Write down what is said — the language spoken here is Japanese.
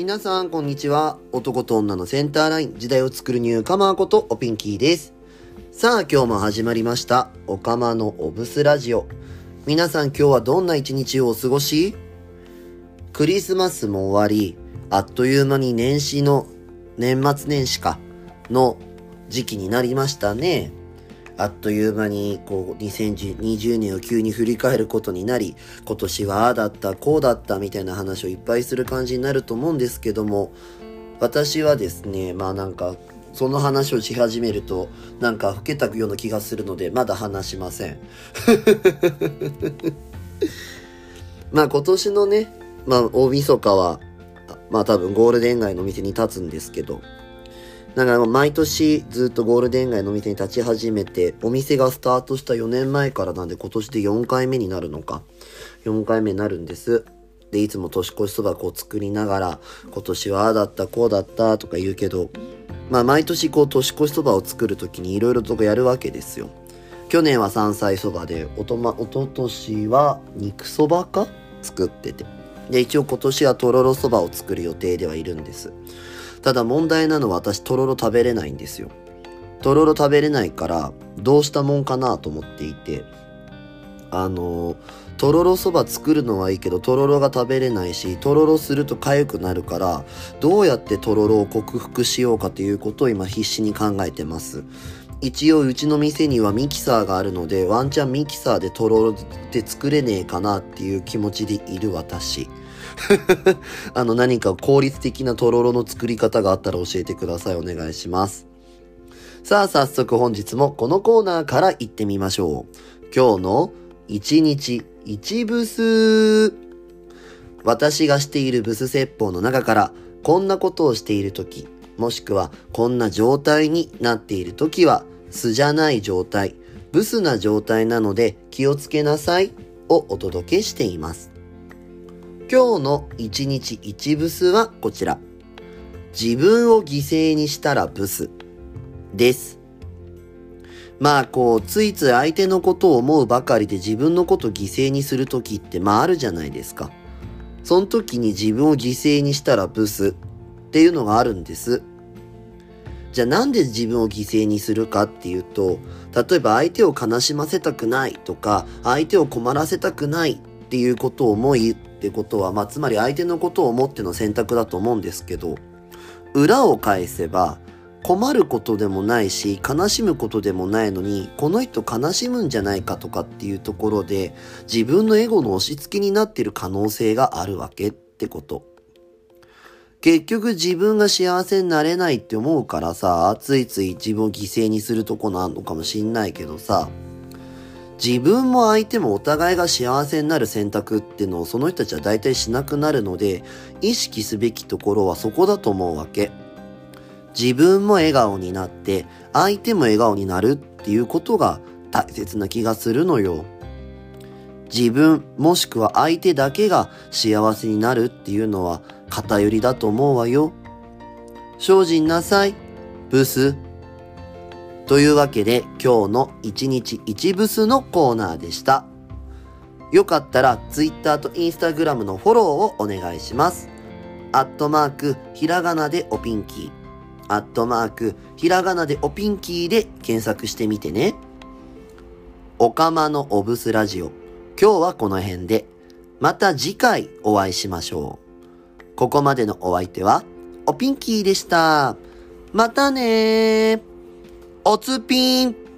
皆さんこんにちは。男と女のセンターライン。時代を作るニューカマーことおピンキーです。さあ今日も始まりました。おかまのおブスラジオ。皆さん今日はどんな一日をお過ごし？クリスマスも終わりあっという間に年始の年末年始かの時期になりましたね。あっという間にこう2020年を急に振り返ることになり今年はああだったこうだったみたいな話をいっぱいする感じになると思うんですけども私はですねまあなんかその話をし始めるとなんか老けたような気がするのでまだ話しません。まあ今年のねまあ大晦日はまあ多分ゴールデン街の店に立つんですけどだから毎年ずっとゴールデン街のお店に立ち始めて、お店がスタートした4年前からなんで今年で4回目になるのか。4回目になるんです。で、いつも年越しそばこう作りながら、今年はああだったこうだったとか言うけど、まあ毎年こう年越しそばを作る時にいろいろとやるわけですよ。去年は山菜そばで、おとま、おととしは肉そばか？作ってて。で、一応今年はとろろそばを作る予定ではいるんです。ただ問題なのは私とろろ食べれないんですよ。とろろ食べれないからどうしたもんかなと思っていて、あの、とろろそば作るのはいいけど、とろろが食べれないし、とろろすると痒くなるから、どうやってとろろを克服しようかということを今必死に考えてます。一応うちの店にはミキサーがあるので、ワンチャンミキサーでとろろって作れねえかなっていう気持ちでいる私。あの何か効率的なとろろの作り方があったら教えてください。お願いします。さあ早速本日もこのコーナーから行ってみましょう。今日の一日一ブス。私がしているブス説法の中からこんなことをしている時、もしくはこんな状態になっている時は素じゃない状態、ブスな状態なので気をつけなさいをお届けしています。今日の一日一ブスはこちら。自分を犠牲にしたらブスです。まあこう、ついつい相手のことを思うばかりで自分のことを犠牲にするときってまああるじゃないですか。その時に自分を犠牲にしたらブスっていうのがあるんです。じゃあなんで自分を犠牲にするかっていうと、例えば相手を悲しませたくないとか、相手を困らせたくないっていうことを思いってことは、まあ、つまり相手のことを思っての選択だと思うんですけど、裏を返せば、困ることでもないし、悲しむことでもないのに、この人悲しむんじゃないかとかっていうところで、自分のエゴの押し付けになってる可能性があるわけってこと。結局自分が幸せになれないって思うからさ、ついつい自分を犠牲にするとこなのかもしんないけどさ、自分も相手もお互いが幸せになる選択っていうのをその人たちは大体しなくなるので、意識すべきところはそこだと思うわけ。自分も笑顔になって、相手も笑顔になるっていうことが大切な気がするのよ。自分もしくは相手だけが幸せになるっていうのは偏りだと思うわよ。精進なさい、ブス。というわけで今日の1日1ブスのコーナーでした。よかったら Twitter と Instagram のフォローをお願いします。アットマーク、ひらがなでおピンキー。アットマーク、ひらがなでおピンキーで検索してみてね。おかまのおブスラジオ。今日はこの辺で。また次回お会いしましょう。ここまでのお相手は、おピンキーでした。またねー。おつぴーん。